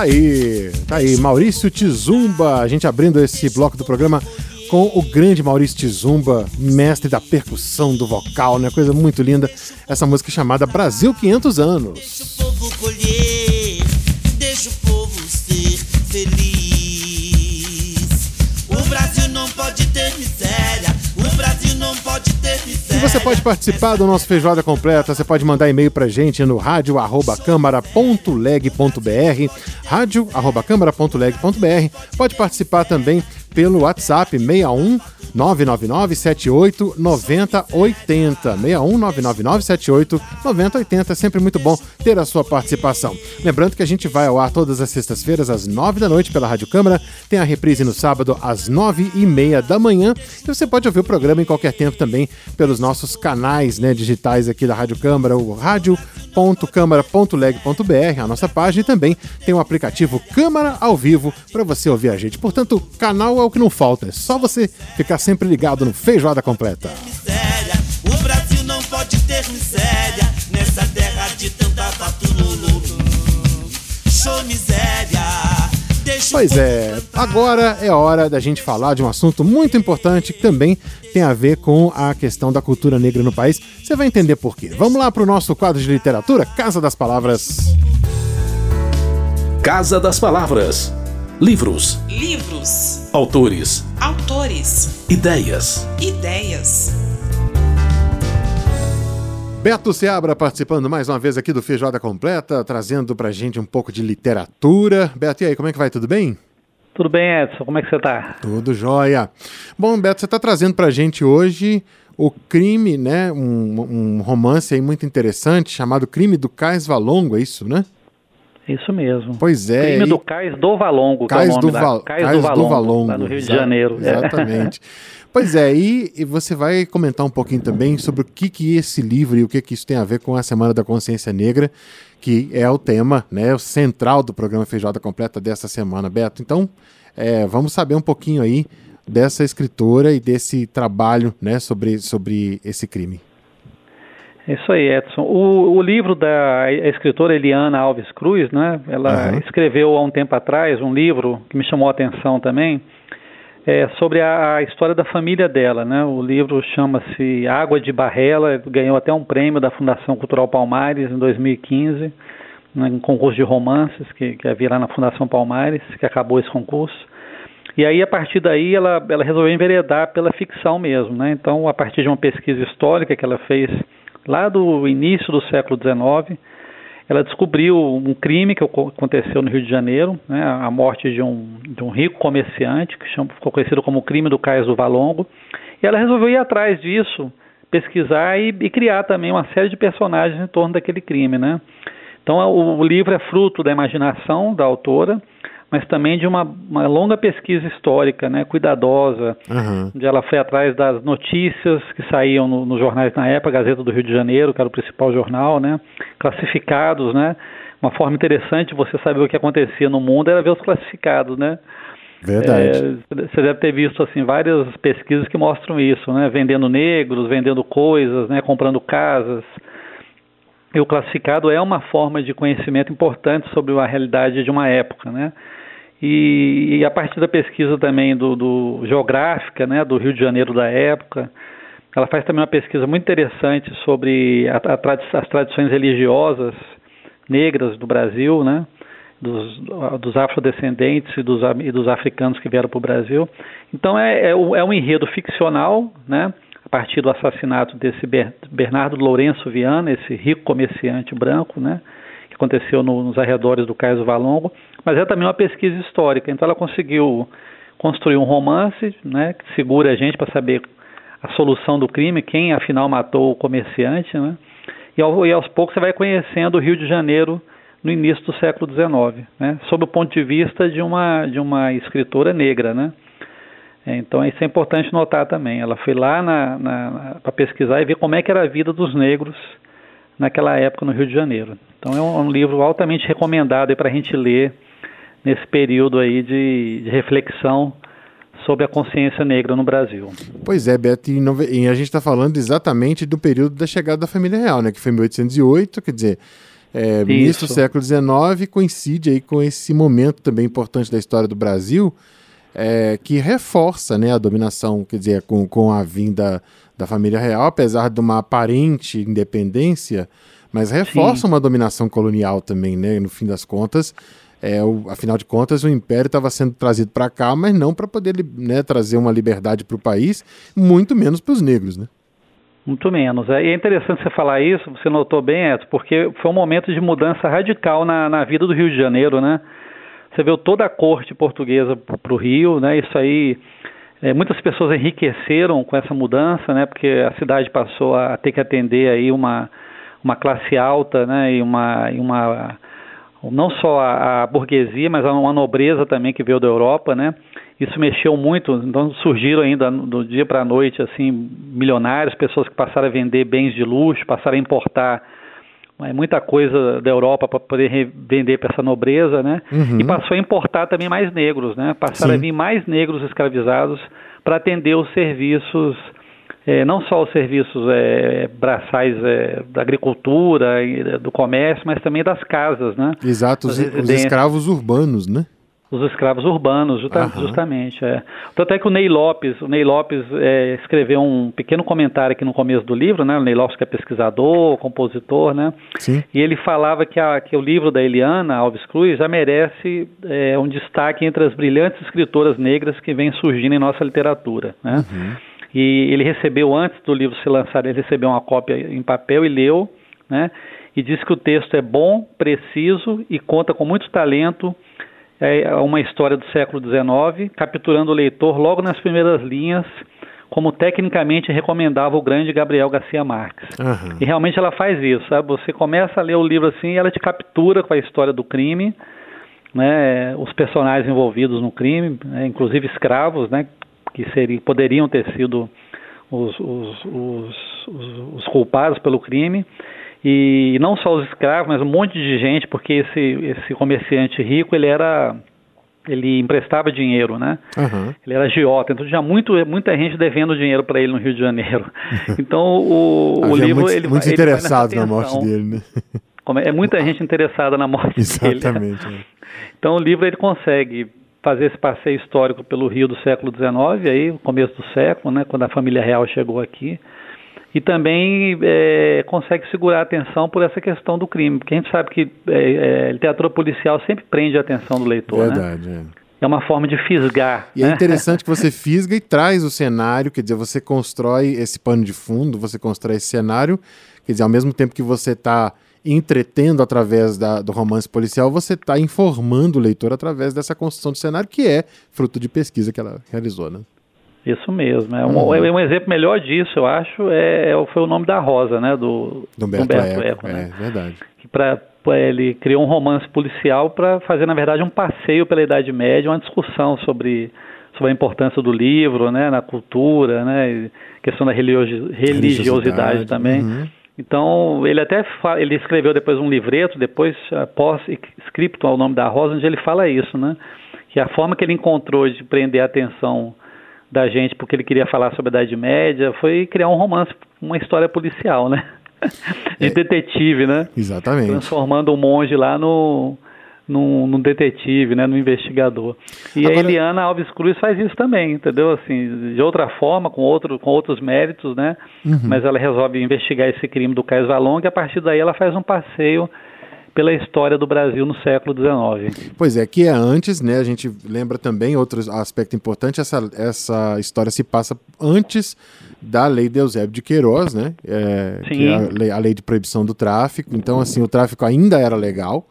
Tá aí, tá aí, Maurício Tizumba, a gente abrindo esse bloco do programa com o grande Maurício Tizumba, mestre da percussão, do vocal, né? Coisa muito linda. Essa música chamada Brasil 500 anos. Deixa o povo colher, deixa o povo ser feliz. O Brasil não pode ter miséria, o Brasil não pode ter miséria. E você pode participar do nosso Feijoada Completa, você pode mandar e-mail pra gente no rádio@câmara.leg.br, rádio@câmara.leg.br. Pode participar também pelo WhatsApp 61 999 78 9080. 61 999 78 9080. Sempre muito bom ter a sua participação. Lembrando que a gente vai ao ar todas as sextas-feiras às nove da noite pela Rádio Câmara. Tem a reprise no sábado às nove e meia da manhã. E você pode ouvir o programa em qualquer tempo também pelos nossos canais né, digitais aqui da Rádio Câmara, o rádio.câmara.leg.br, a nossa página, e também tem o aplicativo Câmara ao Vivo para você ouvir a gente. Portanto, canal é o que não falta, é só você ficar sempre ligado no Feijoada Completa. O Brasil não pode ter miséria nessa terra de tanta fatululu. Show miséria. Pois é, agora é hora da gente falar de um assunto muito importante que também tem a ver com a questão da cultura negra no país. Você vai entender por quê. Vamos lá para o nosso quadro de literatura, Casa das Palavras. Casa das Palavras. Livros, Livros, autores, autores, ideias. ideias. Beto Seabra participando mais uma vez aqui do Feijoada Completa, trazendo pra gente um pouco de literatura. Beto, e aí, como é que vai? Tudo bem? Tudo bem, Edson? Como é que você tá? Tudo jóia. Bom, Beto, você está trazendo pra gente hoje o crime, né? Um, um romance aí muito interessante chamado Crime do Cais Valongo, é isso, né? Isso mesmo. Pois é. Crime e- do Cais do Valongo, é o Cais nome do, lá. Val... Cais, do Valongo, lá no Rio de Janeiro. É. Exatamente. pois é, e, e você vai comentar um pouquinho também sobre o que, que esse livro e o que, que isso tem a ver com a Semana da Consciência Negra, que é o tema né, o central do programa Feijoada Completa dessa semana, Beto. Então, é, vamos saber um pouquinho aí dessa escritora e desse trabalho né, sobre, sobre esse crime. Isso aí, Edson. O, o livro da escritora Eliana Alves Cruz, né? Ela Aham. escreveu há um tempo atrás um livro que me chamou a atenção também, é, sobre a, a história da família dela, né? O livro chama-se Água de Barrela, ganhou até um prêmio da Fundação Cultural Palmares em 2015, né, um concurso de romances que, que havia lá na Fundação Palmares, que acabou esse concurso. E aí, a partir daí, ela, ela resolveu enveredar pela ficção mesmo, né? Então, a partir de uma pesquisa histórica que ela fez lá do início do século XIX, ela descobriu um crime que aconteceu no Rio de Janeiro, né? A morte de um, de um rico comerciante, que chama, ficou conhecido como o crime do Cais do Valongo. E ela resolveu ir atrás disso, pesquisar e, e criar também uma série de personagens em torno daquele crime, né? Então, o, o livro é fruto da imaginação da autora, mas também de uma, uma longa pesquisa histórica, né, cuidadosa, Aham. onde ela foi atrás das notícias que saíam no- nos jornais na época, a Gazeta do Rio de Janeiro, que era o principal jornal, né, classificados, né, uma forma interessante de você saber o que acontecia no mundo era ver os classificados, né. Verdade. É, você deve ter visto assim várias pesquisas que mostram isso, né, vendendo negros, vendendo coisas, né, comprando casas. E o classificado é uma forma de conhecimento importante sobre a realidade de uma época, né? E, e a partir da pesquisa também do, do geográfica, né, do Rio de Janeiro da época, ela faz também uma pesquisa muito interessante sobre a, a tradi as tradições religiosas negras do Brasil, né, dos, dos afrodescendentes e dos, e dos africanos que vieram para o Brasil. Então é, é, é um enredo ficcional, né, a partir do assassinato desse Ber- Bernardo Lourenço Viana, esse rico comerciante branco, né, aconteceu no, nos arredores do Cais do Valongo, mas é também uma pesquisa histórica. Então ela conseguiu construir um romance, né, que segura a gente para saber a solução do crime, quem afinal matou o comerciante, né? E, ao, e aos poucos você vai conhecendo o Rio de Janeiro no início do século XIX, né? sob o ponto de vista de uma, de uma escritora negra. Né? Então isso é importante notar também. Ela foi lá para pesquisar e ver como é que era a vida dos negros naquela época no Rio de Janeiro. Então é um, um livro altamente recomendado para a gente ler nesse período aí de, de, reflexão sobre a consciência negra no Brasil. Pois é, Beto, e, não, e a gente está falando exatamente do período da chegada da família real, né, que foi em 1808, quer dizer, é, início do século XIX, coincide aí com esse momento também importante da história do Brasil, é, que reforça né, a dominação, quer dizer, com, com a vinda da família real, apesar de uma aparente independência, mas reforça Sim. uma dominação colonial também, né? No fim das contas, é, o, afinal de contas, o império estava sendo trazido para cá, mas não para poder né, trazer uma liberdade para o país, muito menos para os negros, né? Muito menos. É, e é interessante você falar isso, você notou bem, Edson, porque foi um momento de mudança radical na, na vida do Rio de Janeiro, né? Você viu toda a corte portuguesa para o Rio, né? Isso aí, é, muitas pessoas enriqueceram com essa mudança, né? Porque a cidade passou a ter que atender aí uma, uma classe alta, né? E uma, e uma não só a, a burguesia, mas uma nobreza também que veio da Europa, né? Isso mexeu muito, então surgiram ainda do dia para a noite assim milionários, pessoas que passaram a vender bens de luxo, passaram a importar é muita coisa da Europa para poder vender para essa nobreza, né? Uhum. E passou a importar também mais negros, né? Passaram Sim. a vir mais negros escravizados para atender os serviços, é, não só os serviços é, braçais é, da agricultura, do comércio, mas também das casas, né? Exato, os, os escravos urbanos, né? Os escravos urbanos, justa, justamente. É. Tanto é que o Ney Lopes, o Ney Lopes é, escreveu um pequeno comentário aqui no começo do livro, né? O Ney Lopes que é pesquisador, compositor, né? Sim. E ele falava que, a, que o livro da Eliana Alves Cruz já merece é, um destaque entre as brilhantes escritoras negras que vêm surgindo em nossa literatura, né? Uhum. E ele recebeu, antes do livro ser lançado, ele recebeu uma cópia em papel e leu, né? E disse que o texto é bom, preciso e conta com muito talento é uma história do século XIX, capturando o leitor logo nas primeiras linhas, como tecnicamente recomendava o grande Gabriel Garcia Marques. Uhum. E realmente ela faz isso, sabe? Você começa a ler o livro assim e ela te captura com a história do crime, né? Os personagens envolvidos no crime, né? inclusive escravos, né? Que seriam, poderiam ter sido os, os, os, os, culpados pelo crime e não só os escravos, mas um monte de gente, porque esse, esse comerciante rico, ele era ele emprestava dinheiro, né? Uhum. Ele era agiota, então tinha muito, muita gente devendo dinheiro para ele no Rio de Janeiro. Então o, o livro muitos, ele muitos ele interessados na morte dele, né? É muita gente interessada na morte Exatamente, dele. Exatamente. É. Então o livro ele consegue fazer esse passeio histórico pelo Rio do século XIX, aí começo do século, né? Quando a família real chegou aqui e também é, consegue segurar a atenção por essa questão do crime, porque a gente sabe que é, é, literatura policial sempre prende a atenção do leitor, né? Verdade, né? É uma forma de fisgar. E é né? é interessante que você fisga e traz o cenário, quer dizer, você constrói esse pano de fundo, você constrói esse cenário, quer dizer, ao mesmo tempo que você está entretendo através da, do romance policial, você está informando o leitor através dessa construção do cenário, que é fruto de pesquisa que ela realizou, né? Isso mesmo. É um, uhum. é um exemplo melhor disso, eu acho, é, é, foi o nome da Rosa, né? Do, do Humberto, Humberto Eco. Eco né? É verdade. Que pra, ele criou um romance policial para fazer, na verdade, um passeio pela Idade Média, uma discussão sobre, sobre a importância do livro, né? Na cultura, né? questão da religiosidade, religiosidade também. Uhum. Então, ele até ele escreveu depois um livreto, depois, após escrito ao nome da Rosa, onde ele fala isso, né? Que a forma que ele encontrou de prender a atenção da gente porque ele queria falar sobre a Idade Média foi criar um romance, uma história policial, né? De é, detetive, né? Exatamente. Transformando o monge lá no, no, detetive, né, no investigador. E Agora... a Eliana Alves Cruz faz isso também, entendeu? Assim, de outra forma, com, outro, com outros méritos, né? Uhum. Mas ela resolve investigar esse crime do Caio Valong e a partir daí ela faz um passeio pela história do Brasil no século XIX. Pois é, que é antes, né? A gente lembra também outro aspecto importante, essa, essa história se passa antes da lei de Eusébio de Queiroz, né? É, que é a lei, a lei de proibição do tráfico. Então, assim, o tráfico ainda era legal.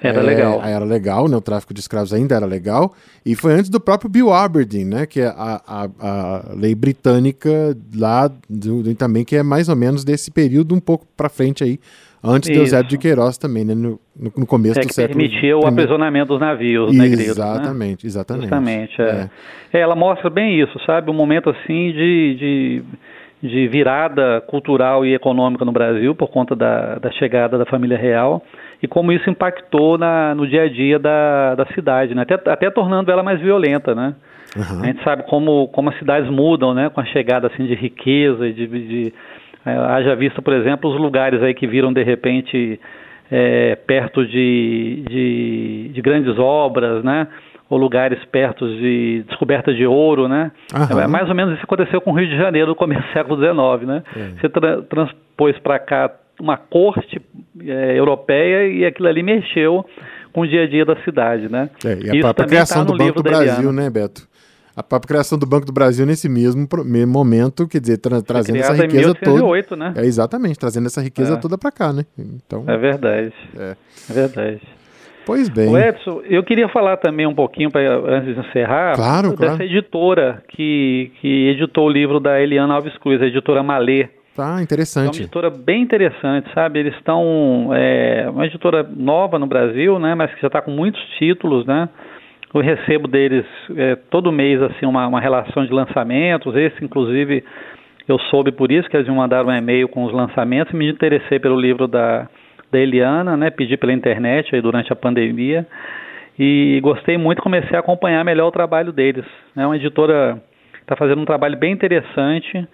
Era é, legal. Era legal, né? O tráfico de escravos ainda era legal. E foi antes do próprio Bill Aberdeen, né? Que é a, a, a lei britânica lá do, do, também, que é mais ou menos desse período um pouco para frente aí, antes de Eusébio de Queiroz também, né? No, no começo é, do que século permitia o aprisionamento dos navios negreiros. Exatamente, né? exatamente. Justamente, é. é. Ela mostra bem isso, sabe? Um momento assim de, de, de, virada cultural e econômica no Brasil por conta da, da chegada da família real e como isso impactou na, no dia a dia da, da cidade, né? até, até tornando ela mais violenta, né? Uhum. A gente sabe como, como as cidades mudam, né? Com a chegada assim de riqueza, de, de é, haja vista, por exemplo, os lugares aí que viram de repente é, perto de, de, de, grandes obras, né? Ou lugares perto de descoberta de ouro, né? É, mais ou menos isso aconteceu com o Rio de Janeiro no começo do século XIX, né? É. Você tra transpôs para cá uma corte é, europeia e aquilo ali mexeu com o dia a dia da cidade, né? É, e a Isso própria tá criação tá do Banco do Brasil, né, Beto? A própria criação do Banco do Brasil nesse mesmo, mesmo momento, quer dizer, tra trazendo essa riqueza em 1808, toda. Né? É, exatamente, trazendo essa riqueza é. toda para cá, né? Então, é verdade. É. é verdade. Pois bem. O Edson, eu queria falar também um pouquinho, pra, antes de encerrar, claro, dessa claro. editora que, que editou o livro da Eliana Alves Cruz, a editora Malê. Tá, interessante. É uma editora bem interessante, sabe? Eles estão. É uma editora nova no Brasil, né? Mas que já está com muitos títulos, né? Eu recebo deles é, todo mês assim uma, uma relação de lançamentos. Esse, inclusive, eu soube por isso que eles me mandaram um e-mail com os lançamentos e me interessei pelo livro da, da Eliana, né? Pedi pela internet aí durante a pandemia e gostei muito, comecei a acompanhar melhor o trabalho deles. É né? uma editora que está fazendo um trabalho bem interessante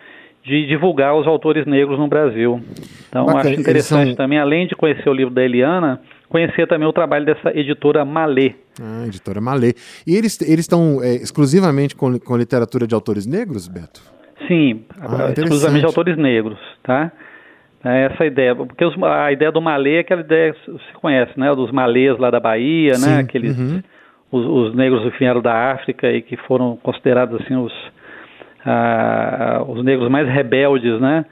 de divulgar os autores negros no Brasil. Então, Bacana. acho interessante são... também, além de conhecer o livro da Eliana, conhecer também o trabalho dessa editora Malê. Ah, editora Malê. E eles estão é, exclusivamente com, com literatura de autores negros, Beto? Sim, ah, exclusivamente de autores negros, tá? É essa ideia, porque os, a ideia do Malê é aquela ideia que se conhece, né? Dos malês lá da Bahia, né? Sim, né? Aqueles, uhum. os, os, negros que vieram da África e que foram considerados assim os, ah, os negros mais rebeldes, né?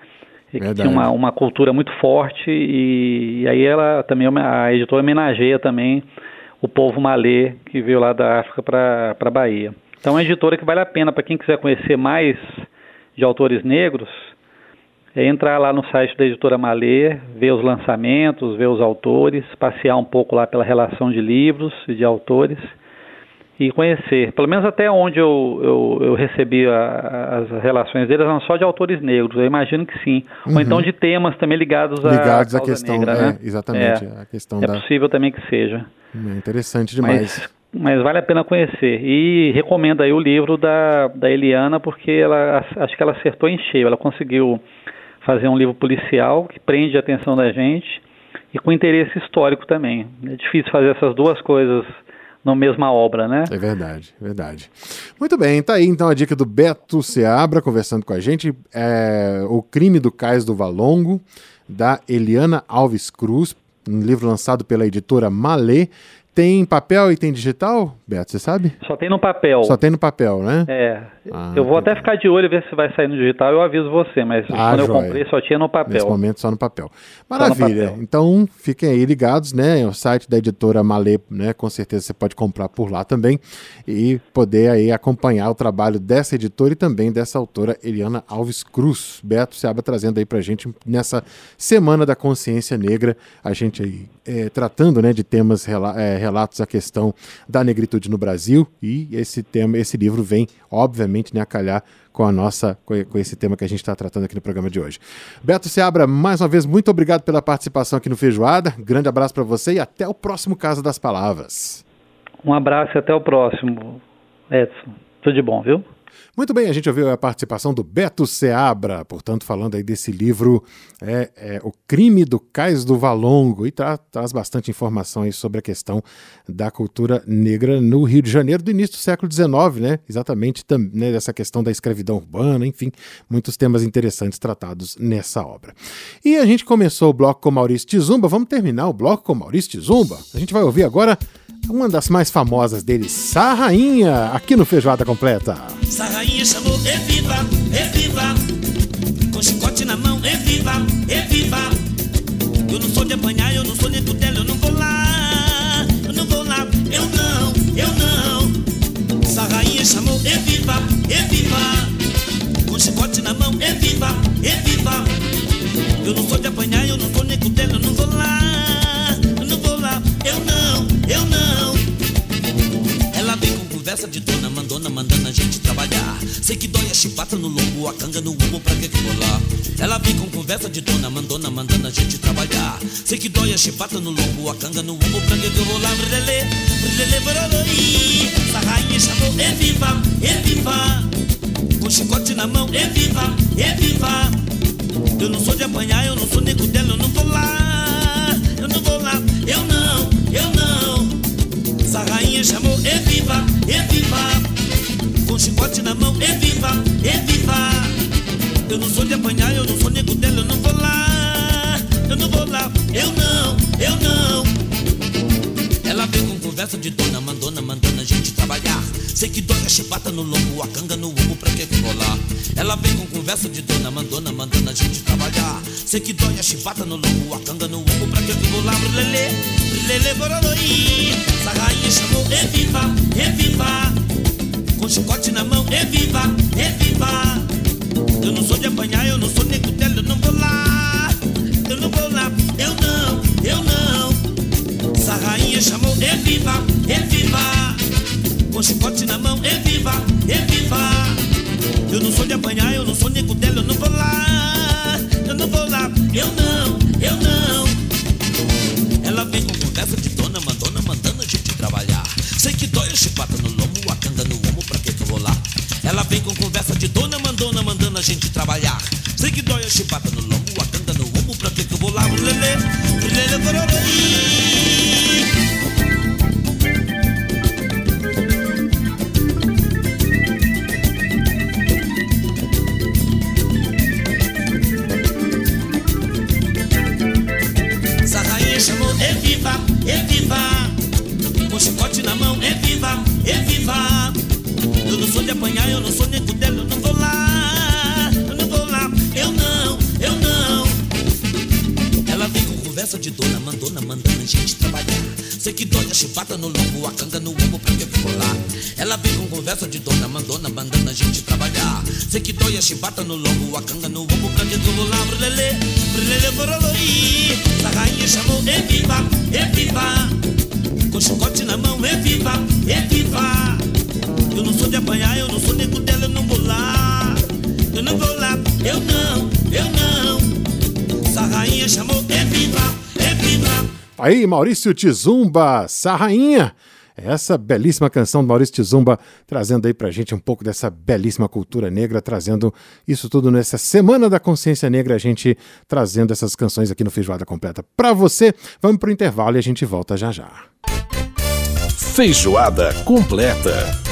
Que tinha uma, uma cultura muito forte e, e, aí ela também a editora homenageia também o povo malê que veio lá da África para a Bahia. Então é uma editora que vale a pena para quem quiser conhecer mais de autores negros, é entrar lá no site da editora Malê, ver os lançamentos, ver os autores, passear um pouco lá pela relação de livros e de autores e conhecer. Pelo menos até onde eu, eu, eu recebi a, as relações deles eram só de autores negros, eu imagino que sim. Uhum. Ou então de temas também ligados, ligados à, questão, negra, é, né? Exatamente, é, a questão é da... possível também que seja. É interessante demais. Mas, mas, vale a pena conhecer. E recomendo aí o livro da, da Eliana, porque ela acho que ela acertou em cheio. Ela conseguiu fazer um livro policial que prende a atenção da gente e com interesse histórico também. É difícil fazer essas duas coisas na mesma obra, né? É verdade, verdade. Muito bem, tá aí então a dica do Beto Seabra conversando com a gente. É, o Crime do Cais do Valongo, da Eliana Alves Cruz, um livro lançado pela editora Malê. Tem papel e tem digital, Beto, você sabe? Só tem no papel. Só tem no papel, né? É. Ah, eu vou até ficar de olho e ver se vai sair no digital, eu aviso você, mas ah, quando joia. eu comprei só tinha no papel. Nesse momento só no papel. Maravilha. No papel. Então fiquem aí ligados, né? O site da editora Malê, né? Com certeza você pode comprar por lá também e poder aí acompanhar o trabalho dessa editora e também dessa autora Eliana Alves Cruz. Beto Seaba trazendo aí pra gente nessa Semana da Consciência Negra, a gente aí é, tratando, né, de temas é, relatos à questão da negritude no Brasil e esse tema, esse livro vem, obviamente, né, a calhar com a nossa, com esse tema que a gente está tratando aqui no programa de hoje. Beto Seabra, mais uma vez, muito obrigado pela participação aqui no Feijoada. Grande abraço para você e até o próximo Casa das Palavras. Um abraço e até o próximo, Edson. Tudo de bom, viu? Muito bem, a gente ouviu a participação do Beto Seabra, portanto, falando aí desse livro é, é O Crime do Cais do Valongo, e tra traz bastante informação aí sobre a questão da cultura negra no Rio de Janeiro do início do século XIX, né? Exatamente né, dessa questão da escravidão urbana, enfim, muitos temas interessantes tratados nessa obra. E a gente começou o bloco com Maurício Tizumba, vamos terminar o bloco com Maurício Tizumba. A gente vai ouvir agora uma das mais famosas deles, Sarrainha, aqui no Feijoada Completa. Sarrainha chamou, com chicote na mão. Eu não sou de apanhar, eu não sou tutela, eu não vou lá, eu não vou lá, eu não, eu não. Sarrainha chamou, com chicote na mão. Sei que dói a chibata no lombo, a canga no umbo, pra que lá? Ela vem com conversa de dona mandona mandando a gente trabalhar. Sei que dói a chibata no lombo, a canga no umbo, pra que lá? Brilele, brilele, bororoi. Essa rainha chamou, é viva, é viva. Com chicote na mão, é viva, viva. Eu não sou de apanhar, eu não sou nego dela, eu não vou lá. Eu não vou lá, eu não, eu não. Essa rainha chamou, é viva, viva. Chicote na mão, é viva, é viva. Eu não sou de apanhar, eu não sou nego dela, eu não vou lá. Eu não vou lá, eu não, eu não. Ela vem com conversa de dona, mandona, mandando a gente trabalhar. Sei que dói a chibata no lombo, a canga no ombro, pra que lá? Ela vem com conversa de dona, mandona, mandando a gente trabalhar. Sei que dói a chibata no lombo, a canga no ombro, pra que lá? Brilele, brilele, bororoi. Essa rainha chamou, é viva, é viva. Com chicote na mão, é viva, é viva. Eu não sou de apanhar, eu não sou nego dela, eu não vou lá. Eu não vou lá, eu não, eu não. Essa rainha chamou, é viva, é viva. Com chicote na mão, é viva, é viva. Eu não sou de apanhar, eu não sou nego dela, eu não vou lá. Chibata no lombo, a canga no ombro, pra que que eu vou lá? Bororoi. Essa rainha chamou, é viva, é viva. Com chicote na Sei que dói a chibata no lombo, a canga no ombro, eu vou lá? Ela vem com conversa de dona, mandona, mandando a gente trabalhar. Sei que dói a chibata no lombo, a canga no ombro, eu vou lá? Brilele, brilele, bororoi. Essa rainha chamou, é viva, é viva. Com chicote na mão, é viva, Aí, Maurício Tizumba, Sarrainha. Essa belíssima canção do Maurício Tizumba, trazendo aí pra gente um pouco dessa belíssima cultura negra, trazendo isso tudo nessa Semana da Consciência Negra, a gente trazendo essas canções aqui no Feijoada Completa pra você. Vamos pro intervalo e a gente volta já já. Feijoada completa.